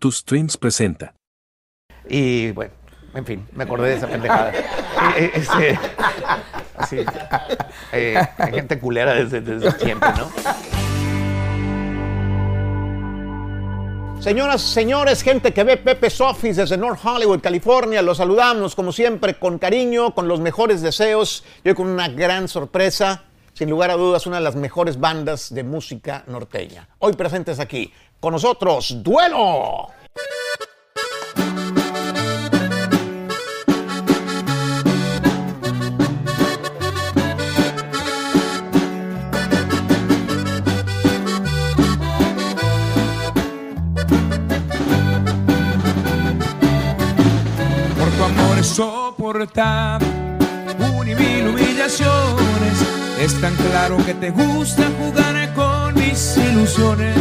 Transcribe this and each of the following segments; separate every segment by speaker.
Speaker 1: Tus Streams presenta.
Speaker 2: Y bueno, en fin, me acordé de esa pendejada. Este, eh, hay gente culera desde, desde siempre, ¿no? Señoras, señores, gente que ve Pepe's Office desde North Hollywood, California, los saludamos como siempre con cariño, con los mejores deseos y con una gran sorpresa, sin lugar a dudas, una de las mejores bandas de música norteña. Hoy presentes aquí con nosotros, Duelo.
Speaker 3: Por tu amor he soportado un y mil humillaciones. Es tan claro que te gusta jugar con mis ilusiones.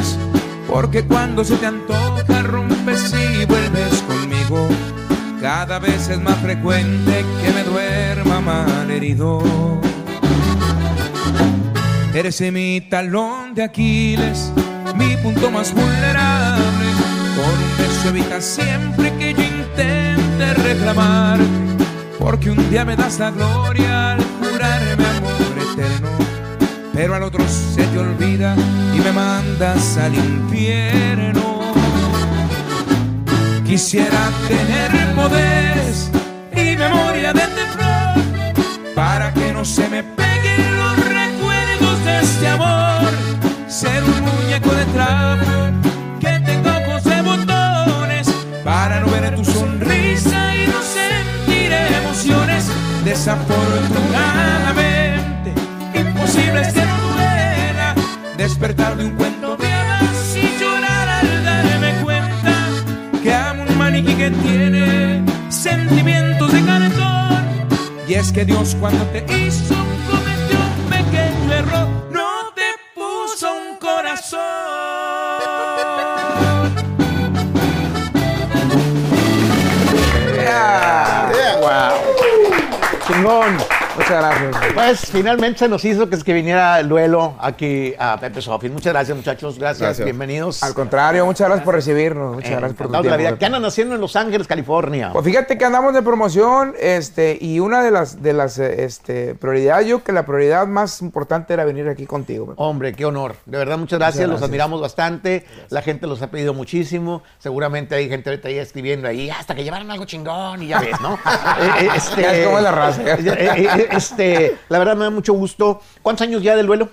Speaker 3: Porque cuando se te antoja rompes y vuelves conmigo. Cada vez es más frecuente que me duerma mal herido. Eres mi talón de Aquiles, mi punto más vulnerable. Con un beso evitas siempre que yo intente reclamar. Porque un día me das la gloria al. Pero al otro se te olvida y me mandas al infierno. Quisiera tener poderes y memoria de teflón para que no se me peguen los recuerdos de este amor. Ser un muñeco de trapo que tenga ojos de botones para no ver tu sonrisa y no sentir emociones. Desafortunadamente, despertar de un cuento de hadas y llorar al darme cuenta que amo un maniquí que tiene sentimientos de cartón. Y es que Dios cuando te hizo cometió un pequeño error, no te puso un corazón.
Speaker 2: Chingón.
Speaker 4: Muchas gracias.
Speaker 2: Pues finalmente se nos hizo que, es que viniera el duelo aquí a Pepe's Office. Muchas gracias, muchachos. Gracias,
Speaker 4: Gracias.
Speaker 2: bienvenidos.
Speaker 4: Al contrario, muchas gracias por recibirnos. Muchas
Speaker 2: Eh,
Speaker 4: gracias por tu
Speaker 2: la vida. ¿Qué andan haciendo en Los Ángeles, California?
Speaker 4: Pues fíjate que andamos de promoción, este, y una de las de las eh, este, prioridades, yo que la prioridad más importante era venir aquí contigo. Pepe.
Speaker 2: Hombre, qué honor. De verdad, muchas gracias.
Speaker 4: Muchas
Speaker 2: Los admiramos bastante. La gente los ha pedido muchísimo. Seguramente hay gente ahorita ahí escribiendo ahí hasta que llevaron algo chingón y ya ves, ¿no? Eh, eh, este,
Speaker 4: Ya es como la raza.
Speaker 2: este, la verdad me da mucho gusto. ¿Cuántos años ya del duelo?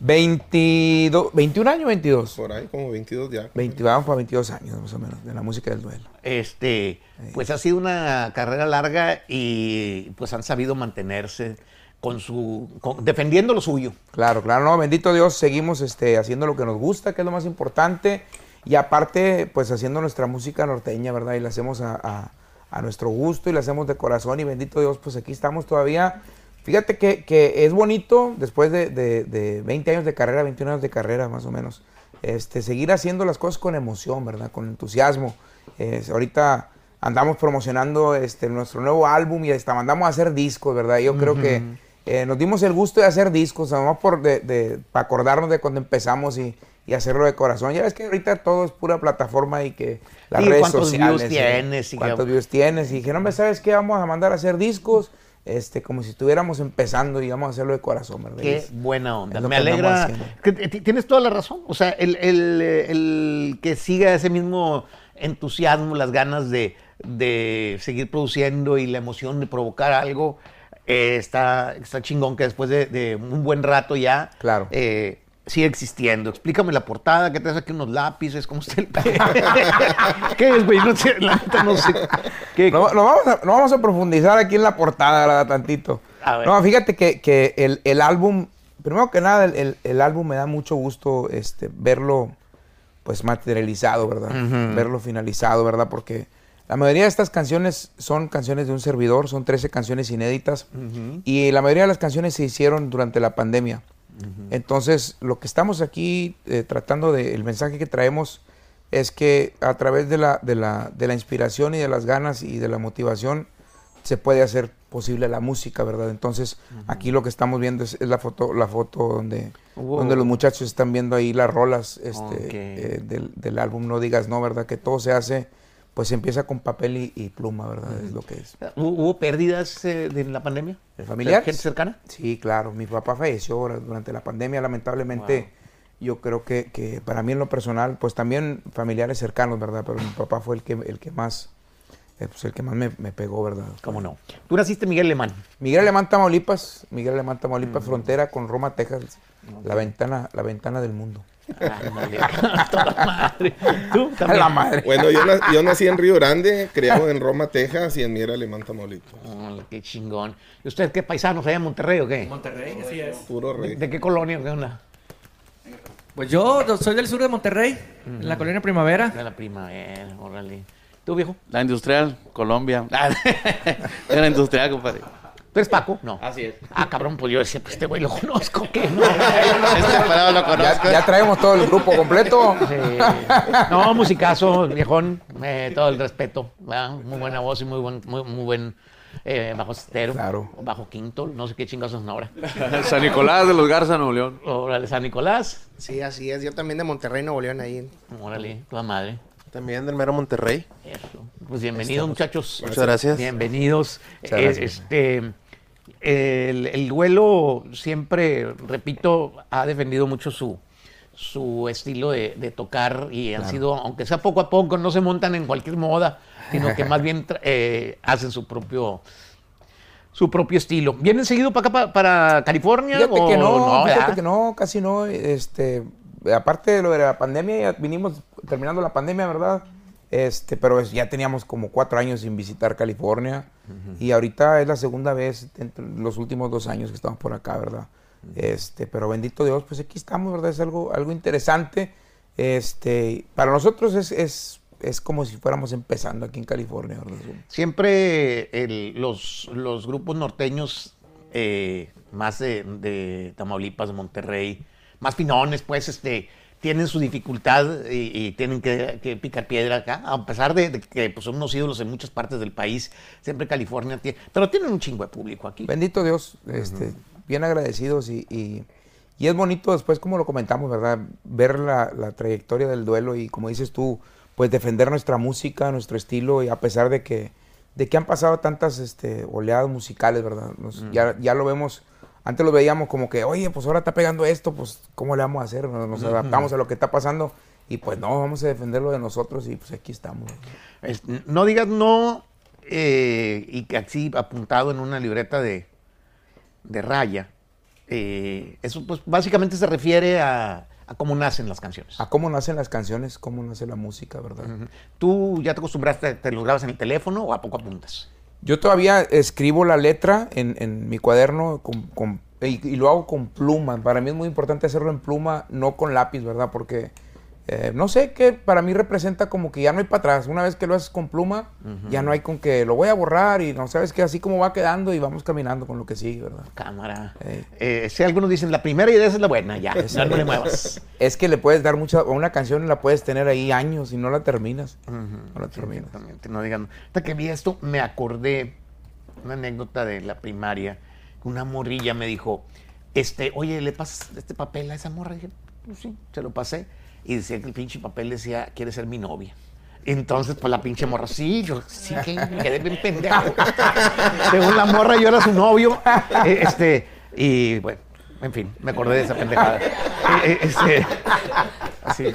Speaker 4: 22, 21 años, 22.
Speaker 5: Por ahí, como 22 ya.
Speaker 4: 20, vamos para 22 años más o menos de la música del duelo.
Speaker 2: Este, pues ha sido una carrera larga y pues han sabido mantenerse con su, con- defendiendo lo suyo.
Speaker 4: Claro, claro, no, bendito Dios, seguimos este, haciendo lo que nos gusta, que es lo más importante, y aparte, pues haciendo nuestra música norteña, ¿verdad? Y la hacemos a, a- a nuestro gusto y la hacemos de corazón, y bendito Dios, pues aquí estamos todavía. Fíjate que, que es bonito, después de, de- de 20 años de carrera, 21 años de carrera más o menos, este, seguir haciendo las cosas con emoción, ¿verdad? Con entusiasmo. Es- ahorita andamos promocionando este, nuestro nuevo álbum y hasta mandamos a hacer discos, ¿verdad? Yo creo que eh, nos dimos el gusto de hacer discos, además por de, de- para acordarnos de cuando empezamos y, y hacerlo de corazón. Ya ves que ahorita todo es pura plataforma y que las
Speaker 2: Sí,
Speaker 4: redes
Speaker 2: cuántos
Speaker 4: sociales.
Speaker 2: views
Speaker 4: ¿eh?
Speaker 2: tienes y
Speaker 4: cuántos
Speaker 2: que-
Speaker 4: views tienes. Y dije, no, hombre, ¿sabes qué? Vamos a mandar a hacer discos este, como si estuviéramos empezando y vamos a hacerlo de corazón, ¿verdad?
Speaker 2: Qué
Speaker 4: es-
Speaker 2: buena onda. Me alegra. que tienes toda la razón. O sea, el, el- el que siga ese mismo entusiasmo, las ganas de, de seguir produciendo y la emoción de provocar algo, eh, está, está chingón que después de, de un buen rato ya
Speaker 4: Claro.
Speaker 2: eh, sigue existiendo. Explícame la portada, ¿qué traes aquí unos lápices? ¿Cómo está el ¿Qué es, güey? No sé, la neta no sé. ¿Qué-
Speaker 4: No, no vamos a, no vamos a profundizar aquí en la portada, ¿verdad? Tantito.
Speaker 2: A ver.
Speaker 4: No, fíjate que, que el, el álbum, primero que nada, el, el- el álbum me da mucho gusto este, verlo pues materializado, ¿verdad? Verlo finalizado, ¿verdad? Porque la mayoría de estas canciones son canciones de un servidor, son 13 canciones inéditas y la mayoría de las canciones se hicieron durante la pandemia. Entonces, lo que estamos aquí eh, tratando de, el mensaje que traemos es que a través de la, de, la, de la inspiración y de las ganas y de la motivación se puede hacer posible la música, ¿verdad? Entonces, aquí lo que estamos viendo es, es la foto, la foto donde, donde los muchachos están viendo ahí las rolas este, eh, del, del álbum No Digas No, ¿verdad? Que todo se hace, pues empieza con papel y, y pluma, ¿verdad? Es lo que es.
Speaker 2: ¿Hubo, pérdidas eh, de la pandemia?
Speaker 4: ¿De familiares?
Speaker 2: ¿Gente cercana?
Speaker 4: Sí, claro. Mi papá falleció durante la pandemia, lamentablemente. Yo creo que, que para mí en lo personal, pues también familiares cercanos, ¿verdad? Pero mi papá fue el que, el que más, eh, pues el que más me, me pegó, ¿verdad?
Speaker 2: ¿Cómo no? Tú naciste Miguel Alemán.
Speaker 4: Miguel Alemán Tamaulipas, Miguel Alemán Tamaulipas, frontera con Roma, Texas, la ventana, la ventana del mundo.
Speaker 2: Toda madre. ¿Tú también?
Speaker 4: La madre.
Speaker 1: Bueno, yo, na- yo nací en Río Grande, criado en Roma, Texas y en Miera Alemán, Tamaulipas.
Speaker 2: Órale, qué chingón. ¿Y usted qué paisanos allá en Monterrey o qué?
Speaker 5: Monterrey, así es.
Speaker 1: Puro rey.
Speaker 2: ¿De qué colonia? ¿Qué onda?
Speaker 5: Pues yo soy del sur de Monterrey, en la colonia Primavera.
Speaker 2: De la primavera, órale. ¿Tú, viejo?
Speaker 6: La industrial, Colombia. de la industrial, compadre.
Speaker 2: ¿Tú eres Paco? No.
Speaker 6: Así es.
Speaker 2: Ah, cabrón, pues yo decía, pues este güey lo conozco, ¿qué? No.
Speaker 6: Este parado lo
Speaker 4: Ya,
Speaker 6: conozco.
Speaker 4: ya traemos todo el grupo completo.
Speaker 2: Sí. No, musicazo, viejón, eh, todo el respeto, ¿verdad? muy buena voz y muy buen, muy, muy buen eh, bajo estero,
Speaker 4: Claro.
Speaker 2: bajo quinto, no sé qué chingados son ahora.
Speaker 6: San Nicolás de los Garza, Nuevo León.
Speaker 2: Órale, San Nicolás,
Speaker 7: Sí, así es. Yo también de Monterrey, Nuevo León, ahí.
Speaker 2: órale, toda madre.
Speaker 8: También del mero Monterrey.
Speaker 2: Eso. Pues bienvenidos, muchachos.
Speaker 8: Muchas gracias.
Speaker 2: Bienvenidos.
Speaker 4: Muchas
Speaker 2: Eh,
Speaker 4: gracias.
Speaker 2: este, el, el duelo siempre, repito, ha defendido mucho su, su estilo de, de tocar y han sido, aunque sea poco a poco, no se montan en cualquier moda, sino que más bien eh, hacen su propio su propio estilo. ¿Vienen seguido para acá, pa- para, California?
Speaker 4: Fíjate
Speaker 2: o
Speaker 4: que no, fíjate
Speaker 2: verdad?
Speaker 4: que no, casi no. Este, aparte de lo de la pandemia, ya vinimos terminando la pandemia, ¿verdad? Este, pero es- ya teníamos como cuatro años sin visitar California y ahorita es la segunda vez entre los últimos dos años que estamos por acá, ¿verdad? Este, pero bendito Dios, pues aquí estamos, ¿verdad? Es algo, algo interesante. Este, para nosotros es, es, es como si fuéramos empezando aquí en California, ¿verdad?
Speaker 2: Siempre el- los, los grupos norteños, eh, más de, de Tamaulipas, Monterrey, más pinones, pues, este, tienen su dificultad y, y tienen que, que picar piedra acá, a pesar de, de que pues, son unos ídolos en muchas partes del país, siempre California tiene, pero tienen un chingo de público aquí.
Speaker 4: Bendito Dios, este, bien agradecidos y, y- y es bonito después, como lo comentamos, ¿verdad? Ver la, la trayectoria del duelo y como dices tú, pues defender nuestra música, nuestro estilo y a pesar de que, de que han pasado tantas este, oleadas musicales, ¿verdad? Nos- ya, ya lo vemos, antes lo veíamos como que, oye, pues ahora está pegando esto, pues ¿cómo le vamos a hacer? Nos, nos adaptamos a lo que está pasando y pues no, vamos a defenderlo de nosotros y pues aquí estamos.
Speaker 2: Es- no digas no eh, y que así apuntado en una libreta de, de raya. eh, eso pues básicamente se refiere a, a cómo nacen las canciones.
Speaker 4: A cómo nacen las canciones, cómo nace la música, ¿verdad?
Speaker 2: ¿Tú ya te acostumbraste, te los grabas en el teléfono o a poco apuntas?
Speaker 4: Yo todavía escribo la letra en, en mi cuaderno con- con- y, y lo hago con pluma. Para mí es muy importante hacerlo en pluma, no con lápiz, ¿verdad? Porque eh, no sé qué para mí representa como que ya no hay para atrás. Una vez que lo haces con pluma, ya no hay con que lo voy a borrar y no sabes que así como va quedando y vamos caminando con lo que sigue, ¿verdad?
Speaker 2: Cámara.
Speaker 4: Ey.
Speaker 2: Eh, si algunos dicen la primera idea es la buena, ya, ya no le muevas.
Speaker 4: Es que le puedes dar mucha, una canción la puedes tener ahí años y no la terminas. No la terminas.
Speaker 2: Exactamente, no digan. Hasta que vi esto, me acordé una anécdota de la primaria. Una morrilla me dijo, este, oye, ¿le pasas este papel a esa morra? Y dije, pues sí, se lo pasé. Y decía que el pinche papel decía, quiere ser mi novia. Entonces, pues la pinche morra, sí, yo sí que me quedé bien pendejo. Según la morra, yo era su novio. Eh, Este, y bueno, en fin, me acordé de esa pendejada. Eh, eh, este, así,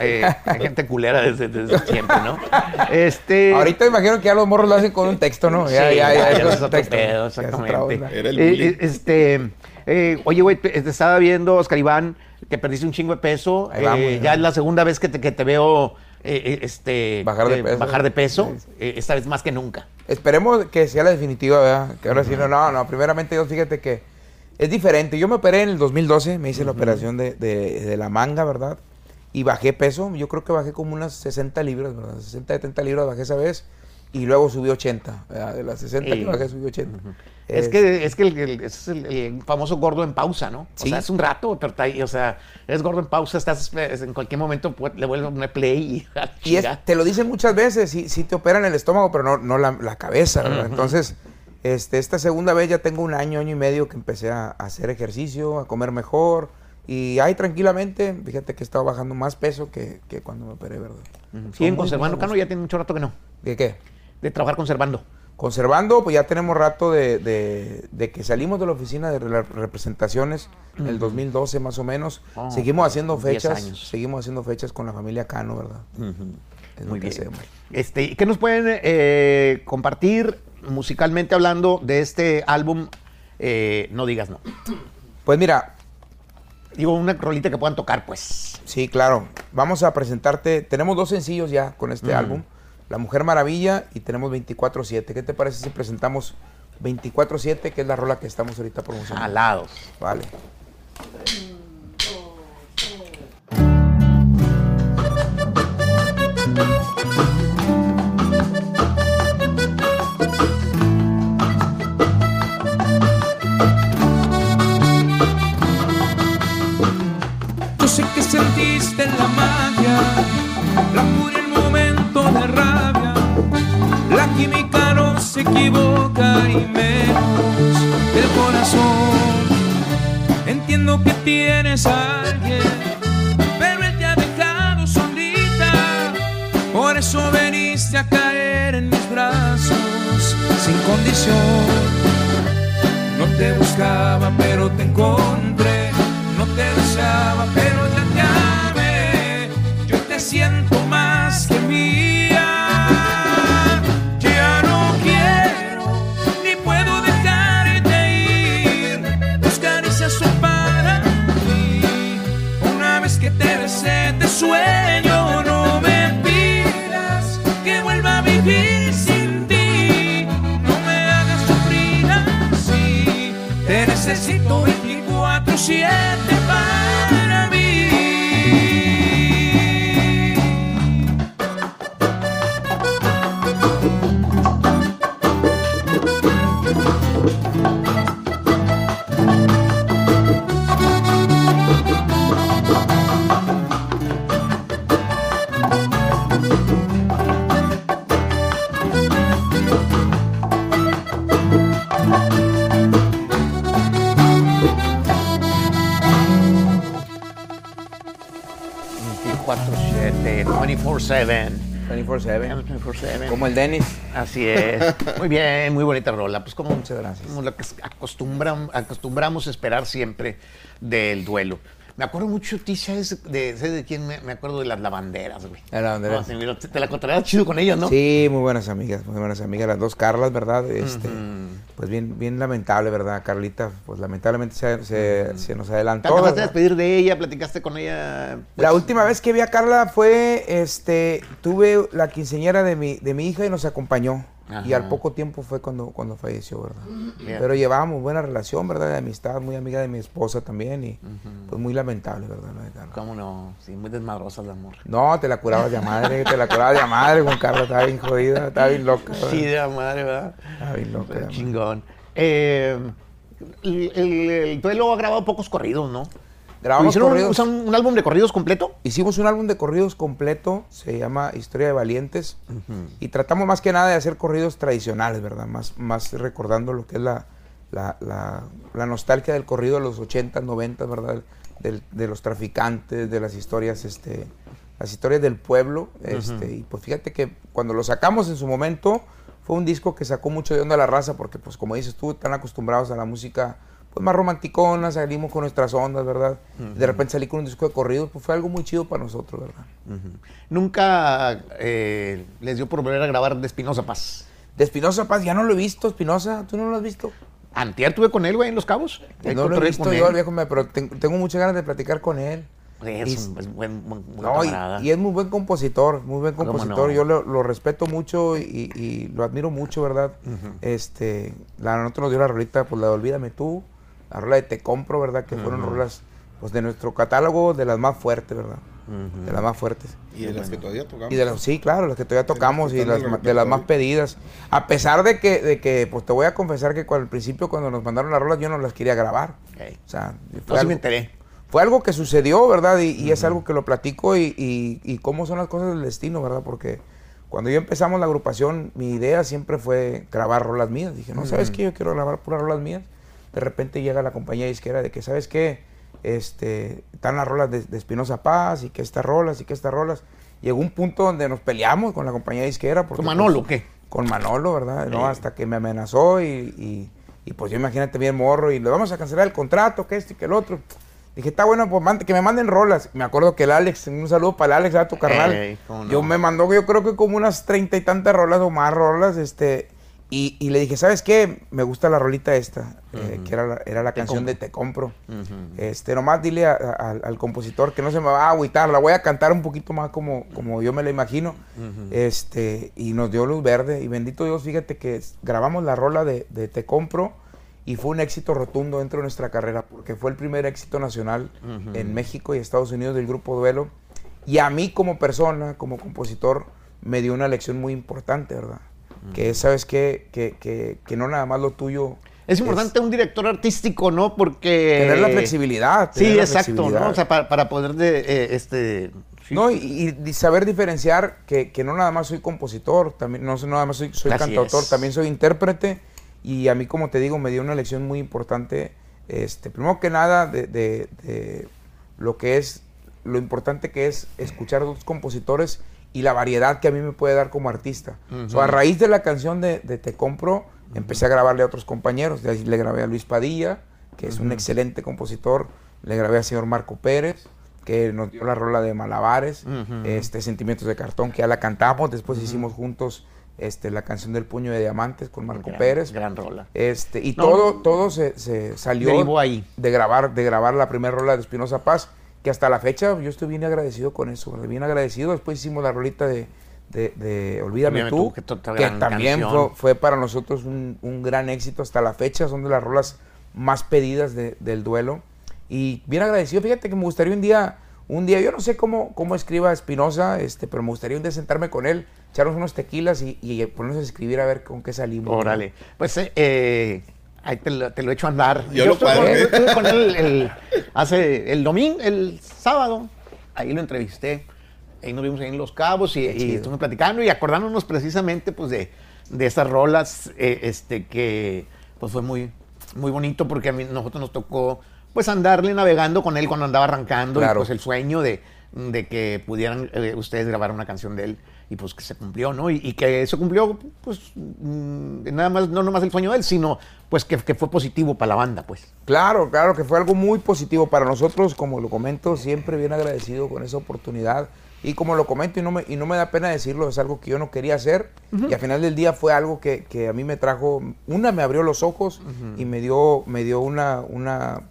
Speaker 2: eh, hay gente culera desde, desde siempre, ¿no? Este,
Speaker 4: Ahorita imagino que ya los morros lo hacen con un texto, ¿no?
Speaker 2: Sí,
Speaker 4: Ya, ya, ya,
Speaker 2: ya
Speaker 4: es
Speaker 2: es
Speaker 4: un
Speaker 2: otro
Speaker 4: texto.
Speaker 2: pedo, exactamente.
Speaker 1: Era el bullying.
Speaker 2: este, eh, oye, güey, te, te estaba viendo, Oscar Iván, que perdiste un chingo de peso.
Speaker 4: Vamos,
Speaker 2: Eh, ya es la segunda vez que te, que te veo eh, este,
Speaker 4: Bajar de peso.
Speaker 2: bajar de peso.
Speaker 4: Sí,
Speaker 2: esta vez más que nunca.
Speaker 4: Esperemos que sea la definitiva, ¿verdad? Que ahora sí, no, no, no, primeramente Dios, fíjate que es diferente. Yo me operé en el 2012, me hice la operación de, de- de la manga, ¿verdad? Y bajé peso, yo creo que bajé como unas 60 libras, ¿verdad? 60, 70 libras bajé esa vez y luego subí 80, ¿verdad? De las 60
Speaker 2: Sí.
Speaker 4: que bajé subí 80.
Speaker 2: Es que, es que el, es el, el famoso gordo en pausa, ¿no? O
Speaker 4: Sí.
Speaker 2: sea, es un rato, o sea, eres gordo en pausa, estás es- en cualquier momento le vuelves a poner play y
Speaker 4: Y es- te lo dicen muchas veces, sí, sí te operan el estómago, pero no, no la, la cabeza, ¿verdad? Entonces, Este, esta segunda vez ya tengo un año, año y medio que empecé a, a hacer ejercicio, a comer mejor. Y ahí tranquilamente, fíjate que he estado bajando más peso que, que cuando me operé, ¿verdad? Son muy
Speaker 2: conservando. Cano, ya tiene mucho rato que no.
Speaker 4: ¿De qué?
Speaker 2: De trabajar conservando.
Speaker 4: Conservando, pues ya tenemos rato de, de- de que salimos de la oficina de las representaciones en el 2012 más o menos.
Speaker 2: Oh,
Speaker 4: seguimos haciendo
Speaker 2: 10
Speaker 4: fechas, seguimos haciendo fechas con la familia Cano, ¿verdad? Es lo
Speaker 2: Muy
Speaker 4: que
Speaker 2: bien.
Speaker 4: hacemos.
Speaker 2: Este, ¿Qué nos pueden eh, compartir musicalmente hablando de este álbum? eh, no digas no.
Speaker 4: Pues mira,
Speaker 2: Digo, una rolita que puedan tocar, pues.
Speaker 4: sí, claro. Vamos a presentarte, tenemos dos sencillos ya con este álbum, La Mujer Maravilla y tenemos 24-7. ¿Qué te parece si presentamos 24-7, que es la rola que estamos ahorita promocionando?
Speaker 2: Alados.
Speaker 4: Vale.
Speaker 3: Yo sé que sentiste la se equivoca y menos el corazón. Entiendo que tienes a alguien, pero él te ha dejado solita. Por eso veniste a caer en mis brazos sin condición. No te buscaba, pero te encontré. No te deseaba, pero
Speaker 2: siete 24-7.
Speaker 4: 24-7.
Speaker 2: 24-7.
Speaker 4: Como el Dennis.
Speaker 2: Así es. Muy bien, muy bonita rola. Pues como,
Speaker 4: Muchas gracias.
Speaker 2: como lo que acostumbram- acostumbramos esperar siempre del duelo. Me acuerdo mucho, Tisha, es de, ¿sabes de quién? Me, me acuerdo de las lavanderas, güey.
Speaker 4: Las lavanderas.
Speaker 2: No, mira, te, te la contarás chido con ellas, ¿no?
Speaker 4: Sí, muy buenas amigas, muy buenas amigas, las dos Carlas, ¿verdad? Este, Pues bien, bien lamentable, ¿verdad? Carlita, pues lamentablemente se, se- se nos
Speaker 2: ¿Te
Speaker 4: adelantó.
Speaker 2: de
Speaker 4: ¿verdad?
Speaker 2: despedir de ella? ¿Platicaste con ella? pues,
Speaker 4: La última vez que vi a Carla fue, este, tuve la quinceañera de mi, de mi hija y nos acompañó. Y al
Speaker 2: Ajá.
Speaker 4: poco tiempo fue cuando, cuando falleció, ¿verdad?
Speaker 2: Bien.
Speaker 4: Pero llevábamos buena relación, ¿verdad? De amistad, muy amiga de mi esposa también y pues muy lamentable, ¿verdad?
Speaker 2: ¿Cómo no? Sí, muy desmadrosa la amor.
Speaker 4: No, te la curabas de madre, te la curabas de madre con Carla, estaba bien jodida, estaba bien loca. ¿verdad?
Speaker 2: Sí, de la madre, ¿verdad?
Speaker 4: Estaba bien loca.
Speaker 2: Pero chingón. Eh, el, el- el duelo ha grabado pocos corridos, ¿no?
Speaker 4: Grabamos
Speaker 2: ¿Hicieron un-
Speaker 4: corridos.
Speaker 2: un, un álbum de corridos completo?
Speaker 4: Hicimos un álbum de corridos completo, se llama Historia de Valientes, y tratamos más que nada de hacer corridos tradicionales, ¿verdad? Más, más recordando lo que es la, la, la- la nostalgia del corrido de los 80, 90, ¿verdad? Del- de los traficantes, de las historias, este, las historias del pueblo, este, y pues fíjate que cuando lo sacamos en su momento, fue un disco que sacó mucho de onda a la raza, porque pues como dices tú, están acostumbrados a la música pues más romanticona, salimos con nuestras ondas, ¿verdad? De repente salí con un disco de corridos, pues fue algo muy chido para nosotros, ¿verdad?
Speaker 2: Nunca eh, les dio por volver a grabar de Espinosa Paz.
Speaker 4: De Espinosa Paz, ya no lo he visto, Espinosa, ¿tú no lo has visto?
Speaker 2: Antier tuve con él, güey, en Los Cabos.
Speaker 4: No lo he visto yo, el viejo, pero ten- tengo muchas ganas de platicar con él.
Speaker 2: Es
Speaker 4: Y-
Speaker 2: es buen, buen- buen
Speaker 4: No, y, es muy buen compositor, muy buen
Speaker 2: ¿Cómo
Speaker 4: compositor.
Speaker 2: no?
Speaker 4: Yo lo, lo respeto mucho y, y lo admiro mucho, ¿verdad? Este, la nosotros nos dio la rolita, pues la de Olvídame tú, la rola de Te Compro, ¿verdad? Que fueron rolas, pues de nuestro catálogo, de las más fuertes, ¿verdad? De las más fuertes.
Speaker 1: Y de las que todavía tocamos.
Speaker 4: Y de las, sí, claro, las que todavía tocamos y las, de las más pedidas. A pesar de que, de que, pues te voy a confesar que cuando, al principio cuando nos mandaron las rolas yo no las quería grabar. O sea,
Speaker 2: No,
Speaker 4: fue,
Speaker 2: sí
Speaker 4: algo,
Speaker 2: me enteré.
Speaker 4: fue algo que sucedió, ¿verdad? Y, y es algo que lo platico y, y, y cómo son las cosas del destino, ¿verdad? Porque Cuando yo empezamos la agrupación, mi idea siempre fue grabar rolas mías. Dije, no, ¿sabes qué? Yo quiero grabar puras rolas mías. De repente llega la compañía disquera de que, ¿sabes qué? Este, están las rolas de, Espinosa Paz y que estas rolas y que estas rolas. Llegó un punto donde nos peleamos con la compañía disquera. Porque,
Speaker 2: ¿Con Manolo
Speaker 4: pues,
Speaker 2: qué?
Speaker 4: Con Manolo, ¿verdad? No, hasta que me amenazó y, y- y, pues yo imagínate bien morro y le vamos a cancelar el contrato, que este y que el otro. Dije, está bueno, pues que me manden rolas. Me acuerdo que el Alex, un saludo para el Alex, a tu carnal.
Speaker 2: No.
Speaker 4: Yo me mandó, yo creo que como unas treinta y tantas rolas o más rolas, este, y, y le dije, ¿sabes qué? Me gusta la rolita esta, eh, que era la, era la canción de Te Compro. Este, nomás dile a- a- al, compositor que no se me va a agüitar, la voy a cantar un poquito más como, como yo me la imagino. Este, y nos dio luz verde, y bendito Dios, fíjate que grabamos la rola de, de Te Compro, y fue un éxito rotundo dentro de nuestra carrera, porque fue el primer éxito nacional en México y Estados Unidos del grupo Duelo. Y a mí como persona, como compositor, me dio una lección muy importante, ¿verdad? Que es, ¿sabes? Que, que, que no nada más lo tuyo...
Speaker 2: Es importante un director artístico, ¿no? Porque...
Speaker 4: Tener la flexibilidad.
Speaker 2: Sí,
Speaker 4: la
Speaker 2: exacto, ¿no? O sea, para, para poder de, eh, este... sí.
Speaker 4: No, y, saber diferenciar que, que no nada más soy compositor, también no nada más soy, cantautor,
Speaker 2: es.
Speaker 4: también soy intérprete. Y a mí, como te digo, me dio una lección muy importante. Este, primero que nada, de, de- de lo que es, lo importante que es escuchar a otros compositores y la variedad que a mí me puede dar como artista. So, a raíz de la canción de, de Te Compro, empecé a grabarle a otros compañeros. De ahí le grabé a Luis Padilla, que es un excelente compositor. Le grabé al señor Marco Pérez, que nos dio la rola de Malabares, este Sentimientos de Cartón, que ya la cantamos. Después hicimos juntos este, la canción del Puño de Diamantes con Marco
Speaker 2: Gran-
Speaker 4: Pérez.
Speaker 2: Gran rola.
Speaker 4: Este, y
Speaker 2: No,
Speaker 4: todo, todo se, se salió
Speaker 2: ahí.
Speaker 4: de grabar, de grabar la primera rola de Espinosa Paz, que hasta la fecha yo estoy bien agradecido con eso, bien agradecido. Después hicimos la rolita de, de, de Olvídame,
Speaker 2: Olvídame
Speaker 4: tú,
Speaker 2: que
Speaker 4: también fue, fue para nosotros un, un gran éxito hasta la fecha, son de las rolas más pedidas de- del duelo. Y bien agradecido, fíjate que me gustaría un día, un día, yo no sé cómo, cómo escriba Espinosa, este, pero me gustaría un día sentarme con él, echarnos unos tequilas y, y ponernos a escribir a ver con qué salimos.
Speaker 2: Órale. Pues eh, eh, ahí te lo, te lo echo a andar.
Speaker 1: Yo lo
Speaker 2: estuve con, estuve con él el- hace el domingo, el sábado. Ahí lo entrevisté. Ahí nos vimos ahí en Los Cabos y, y estuvimos platicando y acordándonos precisamente pues de, de esas rolas eh, este, que pues fue muy, muy bonito porque a mí, nosotros nos tocó pues andarle navegando con él cuando andaba arrancando y
Speaker 4: Claro.
Speaker 2: pues el sueño de, de que pudieran eh, ustedes grabar una canción de él y pues que se cumplió, ¿no? Y, y que se cumplió, pues mm, nada más, no nomás el sueño de él, sino pues que, que fue positivo para la banda, pues.
Speaker 4: Claro, claro, que fue algo muy positivo para nosotros, como lo comento, siempre bien agradecido con esa oportunidad. Y como lo comento, y no me, y no me da pena decirlo, es algo que yo no quería hacer. Y al final del día fue algo que, que a mí me trajo, una me abrió los ojos y me dio, me dio una, una,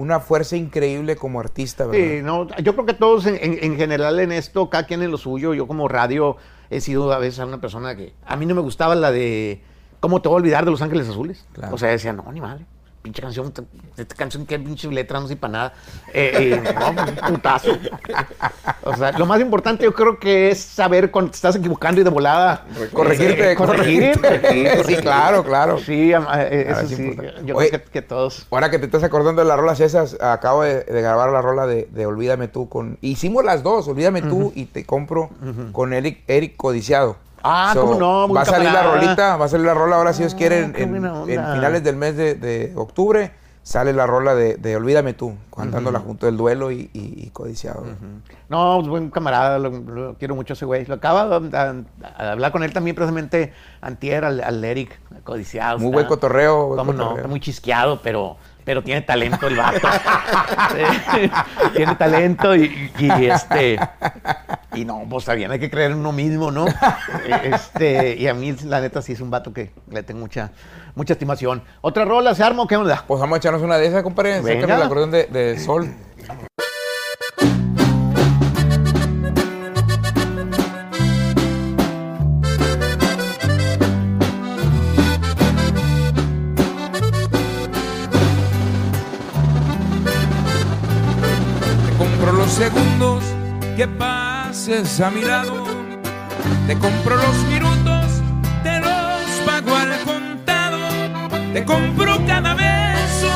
Speaker 4: una fuerza increíble como artista, ¿verdad?
Speaker 2: Sí, no, yo creo que todos en, en- en general en esto, cada quien en lo suyo, yo como radio he sido a veces una persona que a mí no me gustaba la de ¿Cómo te voy a olvidar de Los Ángeles Azules?
Speaker 4: Claro.
Speaker 2: O sea, decía, no, ni madre. Pinche canción, esta canción, qué pinche letra, no sé para nada. Eh, eh, no, un putazo. O sea, lo más importante yo creo que es saber cuando te estás equivocando y de volada.
Speaker 4: Corregirte,
Speaker 2: eh, corregir,
Speaker 4: corregirte.
Speaker 2: corregir,
Speaker 4: Sí, claro, claro.
Speaker 2: Sí, eh, eso
Speaker 4: es
Speaker 2: sí.
Speaker 4: importante.
Speaker 2: Yo
Speaker 4: Oye,
Speaker 2: creo que, que todos.
Speaker 4: Ahora que te estás acordando de las rolas esas, acabo de, de grabar la rola de, de Olvídame tú con... Hicimos las dos, Olvídame tú y Te Compro con Eric, Eric Codiciado.
Speaker 2: Ah, cómo no, buen
Speaker 4: Va a salir la rolita, va a salir la rola ahora si Dios quiere en, finales del mes de, de octubre. Sale la rola de, de Olvídame tú, cantándola junto del duelo y, y- y Codiciado.
Speaker 2: No, pues, buen camarada, lo, lo quiero mucho ese güey. Lo acaba de, hablar con él también precisamente antier, al, al Eric, codiciado.
Speaker 4: Muy
Speaker 2: está-
Speaker 4: buen cotorreo. buen
Speaker 2: ¿Cómo no? Está muy chisqueado, pero, pero tiene talento el vato. Tiene talento y, y, este... Y no, pues está bien, hay que creer en uno mismo, ¿no? Este, y a mí, la neta, sí es un vato que le tengo mucha, mucha estimación. ¿Otra rola se arma o qué onda?
Speaker 4: Pues vamos a echarnos una de esas, compadre.
Speaker 2: Venga.
Speaker 4: El acordeón de, de Sol.
Speaker 3: Te compro los segundos que a mi lado. Te compro los minutos, te los pago al contado. Te compro cada beso,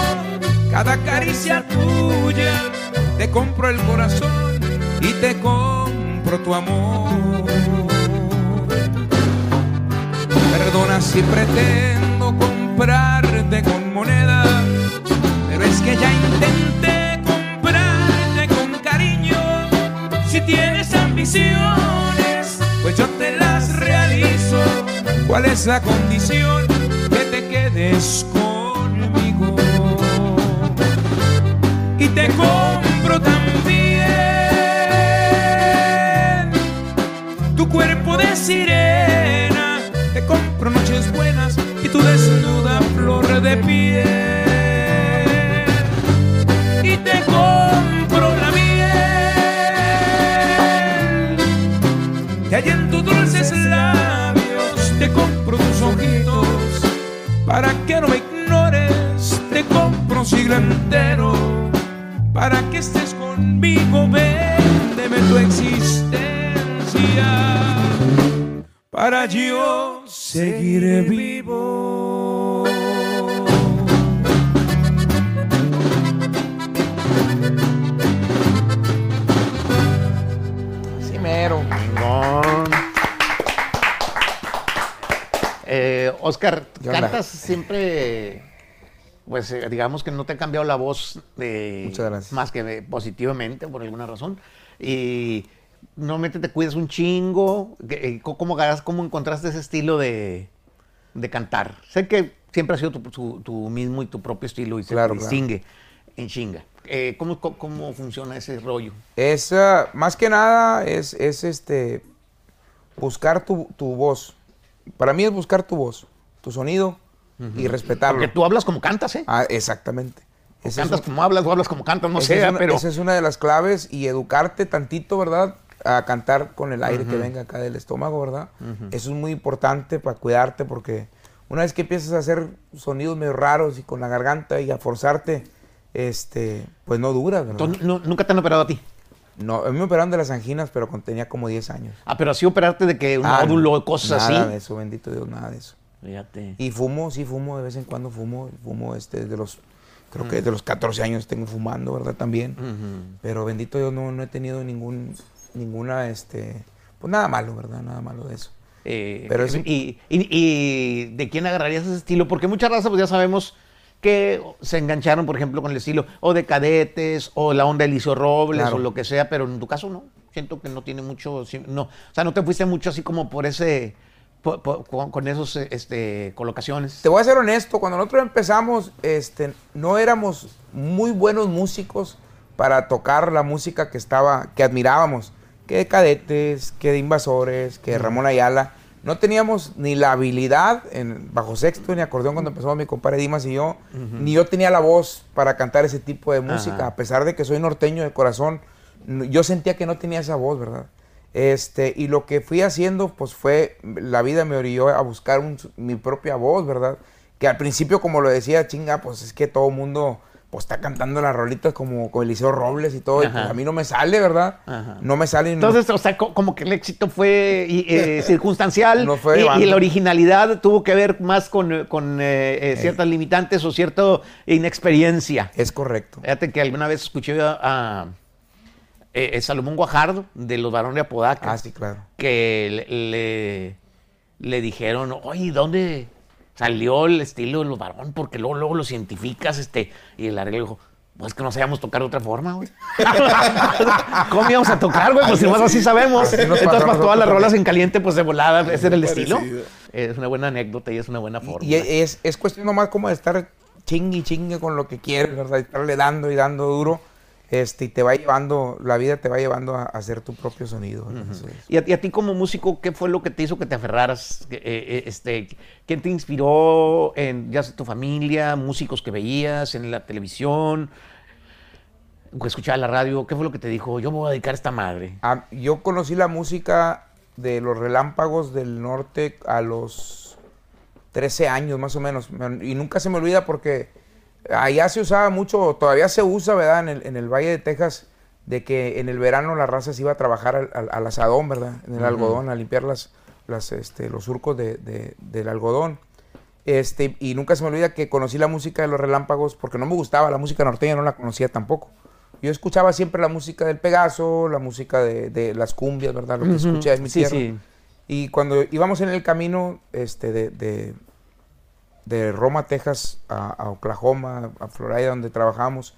Speaker 3: cada caricia tuya. Te compro el corazón y te compro tu amor. si pretendo comprarte con moneda, pero es que ya intenté comprarte con cariño. Si tienes pues yo te las realizo. ¿Cuál es la condición? Que te quedes conmigo y te compro también tu cuerpo de sirena. Te compro noches buenas y tu desnuda flor de piel. Que hay en tus dulces labios. Te compro tus ojitos para que no me ignores. Te compro un siglo entero para que estés conmigo. Véndeme tu existencia para yo seguiré vivo.
Speaker 2: Eh, Oscar, cantas siempre, pues eh, digamos que no te ha cambiado la voz
Speaker 4: gracias.
Speaker 2: más que de- positivamente por alguna razón. Y normalmente te cuidas un chingo. eh, ¿Cómo, cómo encontraste ese estilo de, de cantar? Sé que siempre ha sido tu, tu- tu mismo y tu propio estilo y se
Speaker 4: claro.
Speaker 2: distingue en chinga. Eh, ¿cómo, cómo, funciona ese rollo?
Speaker 4: Es, ah, más que nada, es, es este, buscar tu, tu voz. Para mí es buscar tu voz, tu sonido y respetarlo.
Speaker 2: Porque tú hablas como cantas, ¿eh?
Speaker 4: Ah, exactamente.
Speaker 2: Cantas
Speaker 4: un-
Speaker 2: como hablas o hablas como cantas, no sé,
Speaker 4: una-
Speaker 2: pero...
Speaker 4: Esa es una de las claves y educarte tantito, ¿verdad? A cantar con el aire que venga acá del estómago, ¿verdad? Eso es muy importante para cuidarte porque una vez que empiezas a hacer sonidos medio raros y con la garganta y a forzarte, este, pues no dura, ¿verdad?
Speaker 2: Entonces, nunca te han operado a ti.
Speaker 4: No, a mí me operaron de las anginas, pero cuando tenía como 10 años.
Speaker 2: Ah, pero así operarte de que un
Speaker 4: Ah,
Speaker 2: nódulo, cosas
Speaker 4: nada
Speaker 2: así.
Speaker 4: de eso, bendito Dios, nada de eso.
Speaker 2: Fíjate.
Speaker 4: Y fumo, sí fumo, de vez en cuando fumo, fumo este, de los, creo
Speaker 2: Mm.
Speaker 4: que de los 14 años tengo fumando, ¿verdad? También. Pero bendito Dios, no, no he tenido ningún, ninguna, este, pues nada malo, ¿verdad? Nada malo de eso.
Speaker 2: Eh,
Speaker 4: Pero es-
Speaker 2: y, y- y de quién agarrarías ese estilo? Porque muchas razas, pues ya sabemos que se engancharon, por ejemplo, con el estilo o de cadetes o la onda de Elicio Robles
Speaker 4: Claro.
Speaker 2: o lo que sea, pero en tu caso no. Siento que no tiene mucho, no, o sea, no te fuiste mucho así como por ese, con, con esos, este, colocaciones.
Speaker 4: Te voy a ser honesto, cuando nosotros empezamos, este, no éramos muy buenos músicos para tocar la música que estaba, que admirábamos, que de cadetes, que de invasores, que de Ramón Ayala. No teníamos ni la habilidad en bajo sexto ni acordeón cuando empezó mi compadre Dimas y yo, ni yo tenía la voz para cantar ese tipo de música,
Speaker 2: Ajá.
Speaker 4: a pesar de que soy norteño de corazón, yo sentía que no tenía esa voz, ¿verdad? Este, y lo que fui haciendo, pues fue, la vida me orilló a buscar un- mi propia voz, ¿verdad? Que al principio, como lo decía, chinga, pues es que todo mundo pues está cantando las rolitas como, como Eliseo Robles y todo, y pues a mí no me sale, ¿verdad?
Speaker 2: Ajá.
Speaker 4: No me sale. y no-
Speaker 2: Entonces, o sea, co- como que el éxito fue eh, circunstancial
Speaker 4: No fue de
Speaker 2: y- la originalidad tuvo que ver más con, con, eh, eh, ciertas limitantes o cierta inexperiencia.
Speaker 4: Es correcto.
Speaker 2: Fíjate que alguna vez escuché a, a, eh, Salomón Guajardo de los varones de Apodaca
Speaker 4: Ah, sí, claro.
Speaker 2: que le, le, le dijeron, oye, ¿dónde salió el estilo de los varones? Porque luego, luego lo cientificas, este, y el arreglo dijo, pues que no sabíamos tocar de otra forma, güey. ¿Cómo íbamos a tocar, güey? Pues si más así sabemos.
Speaker 4: Así
Speaker 2: Entonces, para todas las rolas en caliente, pues de volada, ese era el estilo. Es una buena anécdota y es una buena forma.
Speaker 4: Y es, es cuestión nomás como de estar chingue y chingue con lo que quieres, ¿verdad? Y estarle dando y dando duro. Este, y te va llevando, la vida te va llevando a, a hacer tu propio sonido.
Speaker 2: Y a, y a ti como músico, ¿qué fue lo que te hizo que te aferraras? Eh, eh, este, ¿Quién te inspiró en ya tu familia, músicos que veías en la televisión, o escuchabas la radio? ¿Qué fue lo que te dijo? Yo me voy a dedicar a esta madre.
Speaker 4: Ah, yo conocí la música de los relámpagos del norte a los 13 años más o menos. Me- Y nunca se me olvida porque allá se usaba mucho, todavía se usa, ¿verdad? En el, en el Valle de Texas, de que en el verano la raza se iba a trabajar al, al- al asadón, ¿verdad? En el algodón, a limpiar las, las, este, los surcos de- de- del algodón. Este, y nunca se me olvida que conocí la música de los relámpagos porque no me gustaba la música norteña, no la conocía tampoco. Yo escuchaba siempre la música del Pegaso, la música de, de las cumbias, ¿verdad? Lo que escuché en mi
Speaker 2: Sí,
Speaker 4: tierra.
Speaker 2: sí.
Speaker 4: Y cuando íbamos en el camino este, de, de-
Speaker 3: de Roma, Texas, a, a Oklahoma, a Florida, donde trabajamos,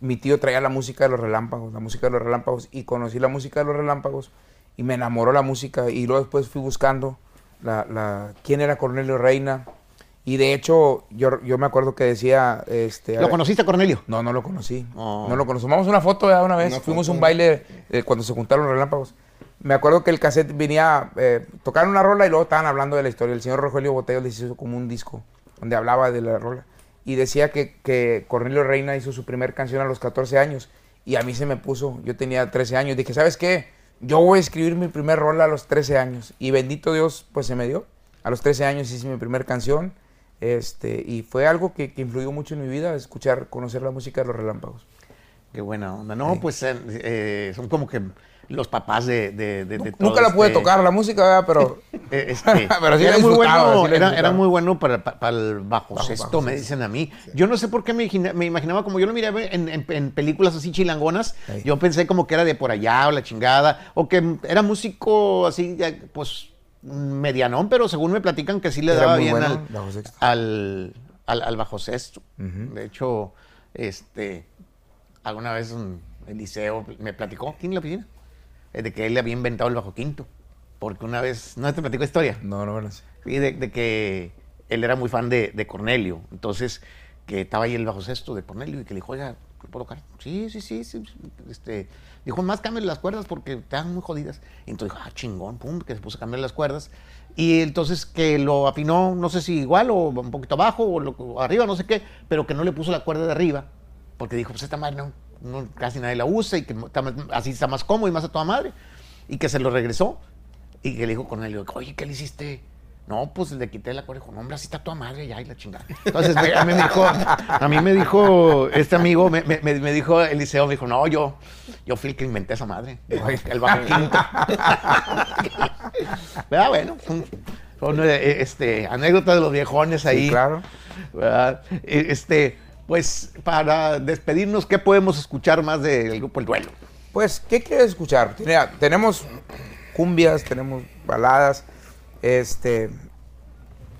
Speaker 3: mi tío traía la música de los relámpagos, la música de los relámpagos, y conocí la música de los relámpagos, y me enamoró la música, y luego después fui buscando la, la, quién era Cornelio Reina, y de hecho, yo, yo me acuerdo que decía... Este,
Speaker 2: ¿Lo conociste, Cornelio?
Speaker 3: No, no lo conocí.
Speaker 2: Oh.
Speaker 3: No lo conocí. Tomamos una foto ya una vez.
Speaker 1: Una
Speaker 3: Fuimos a un baile eh, cuando se juntaron los relámpagos. Me acuerdo que el cassette venía, eh, tocaron una rola y luego estaban hablando de la historia. El señor Rogelio Boteo les hizo como un disco donde hablaba de la rola. Y decía que, que Cornelio Reina hizo su primer canción a los 14 años. Y a mí se me puso, yo tenía 13 años. Dije, ¿sabes qué? Yo voy a escribir mi primer rola a los 13 años. Y bendito Dios, pues se me dio. A los 13 años hice mi primer canción. Este, y fue algo que, que influyó mucho en mi vida, escuchar, conocer la música de los relámpagos.
Speaker 2: Qué buena onda. No, pues eh, son como que los papás de, de, de- de todo
Speaker 3: Nunca la pude
Speaker 2: este-
Speaker 3: tocar la música, ¿verdad? pero
Speaker 2: Eh, este,
Speaker 3: Pero sí
Speaker 2: era, muy bueno,
Speaker 3: sí
Speaker 2: era, muy bueno para, para- para el bajo,
Speaker 3: Bajo-
Speaker 2: sexto,
Speaker 3: bajo
Speaker 2: me dicen a mí. Yo no sé por qué me, imagina- me imaginaba, como yo lo miraba en, en- en películas así chilangonas, yo pensé como que era de por allá o la chingada, o que era músico así, pues medianón, pero según me platican que sí le
Speaker 3: Era
Speaker 2: daba bien
Speaker 3: bueno,
Speaker 2: al,
Speaker 3: bajo
Speaker 2: al, al- al bajo sexto. De hecho, este, alguna vez un- Eliseo me platicó, ¿quién en la piscina? Eh, De que él había inventado el bajo quinto. Porque una vez, ¿no te platicó historia?
Speaker 3: No, no sé.
Speaker 2: Sí, de, de que él era muy fan de, de Cornelio. Entonces, que estaba ahí el bajo sexto de Cornelio y que le dijo, oiga, ¿lo puedo tocar? Sí, sí, sí. sí. Este, dijo, más cámbiale las cuerdas porque están muy jodidas. Y entonces dijo, ah, chingón, pum, que se puso a cambiar las cuerdas. Y entonces que lo afinó, no sé si igual o un poquito abajo o, lo- o arriba, no sé qué, pero que no le puso la cuerda de arriba. Porque dijo, pues esta madre no, no- casi nadie la usa y que está más- así está más cómodo y más a toda madre. Y que se lo regresó. Y que le dijo Cornelio, oye, ¿qué le hiciste? No, pues le quité la cuerda. Dijo, no, hombre, así está toda madre ya y la chingada. Entonces, a mí me dijo, a mí me dijo este amigo, me, me- me dijo Eliseo, me dijo, no, yo, yo fui el que inventé esa madre. El bajo quinto. ¿Verdad? Bueno, son, son, eh, este, anécdotas de los viejones ahí.
Speaker 3: Sí, claro.
Speaker 2: ¿verdad? Eh, Este, pues, para despedirnos, ¿qué podemos escuchar más del grupo El Duelo?
Speaker 3: Pues, ¿qué quieres escuchar? Tenía- tenemos cumbias, tenemos baladas, este...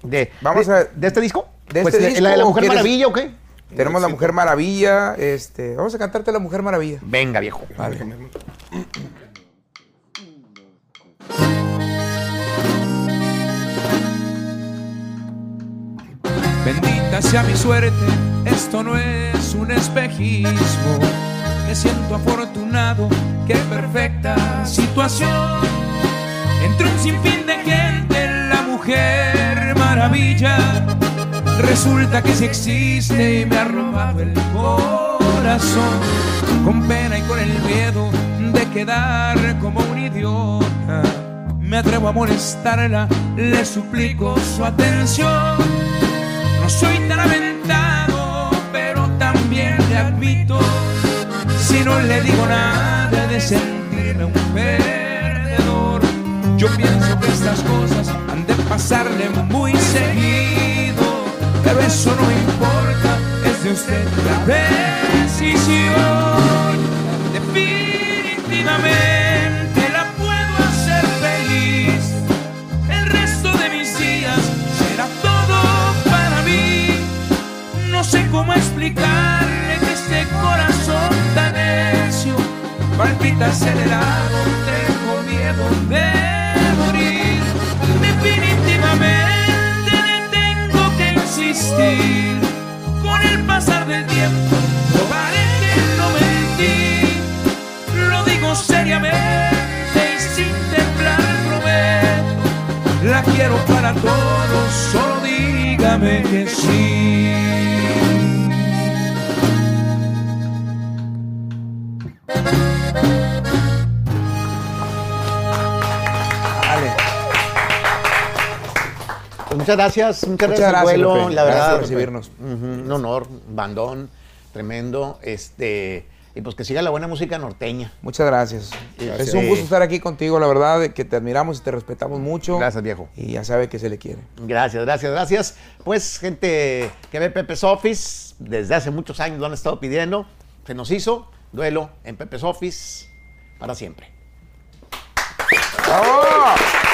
Speaker 2: De,
Speaker 3: Vamos
Speaker 2: de-
Speaker 3: a-
Speaker 2: ¿De este disco?
Speaker 3: ¿De
Speaker 2: Pues,
Speaker 3: este
Speaker 2: ¿La de la
Speaker 3: disco
Speaker 2: Mujer
Speaker 3: quieres-
Speaker 2: Maravilla o qué?
Speaker 3: Tenemos La Mujer Maravilla, este... Vamos a cantarte La Mujer Maravilla.
Speaker 2: Venga, viejo.
Speaker 4: Bendita sea mi suerte, esto no es un espejismo. Me siento afortunado, qué perfecta situación. Entre un sinfín de gente, la mujer maravilla. Resulta que sí existe y me ha robado el corazón. Con pena y con el miedo de quedar como un idiota. Me atrevo a molestarla, le suplico su atención. Soy tan aventado, pero también le admito. Si no le digo nada de sentirme un perdedor, yo pienso que estas cosas han de pasarle muy seguido. Pero eso no importa, es de usted la decisión. Palpita acelerado, tengo miedo de morir. Definitivamente le tengo que insistir. Con el pasar del tiempo, probaré que no mentí. Lo digo seriamente y sin temblar prometo. La quiero para todos, solo dígame que sí.
Speaker 2: Pues muchas gracias, muchas,
Speaker 3: Muchas
Speaker 2: gracias,
Speaker 3: gracias,
Speaker 2: Duelo,
Speaker 3: Pepe.
Speaker 2: la
Speaker 3: Gracias
Speaker 2: verdad.
Speaker 3: por recibirnos.
Speaker 2: Ujú, un honor, bandón, tremendo, este, y pues que siga la buena música norteña.
Speaker 3: Muchas gracias.
Speaker 1: Gracias.
Speaker 3: Es un gusto estar aquí contigo, la verdad, que te admiramos y te respetamos mucho.
Speaker 2: Gracias, viejo.
Speaker 3: Y ya sabe que se le quiere.
Speaker 2: Gracias, gracias, gracias. Pues gente que ve Pepe's Office, desde hace muchos años lo han estado pidiendo, se nos hizo duelo en Pepe's Office para siempre.
Speaker 3: ¡Bravo!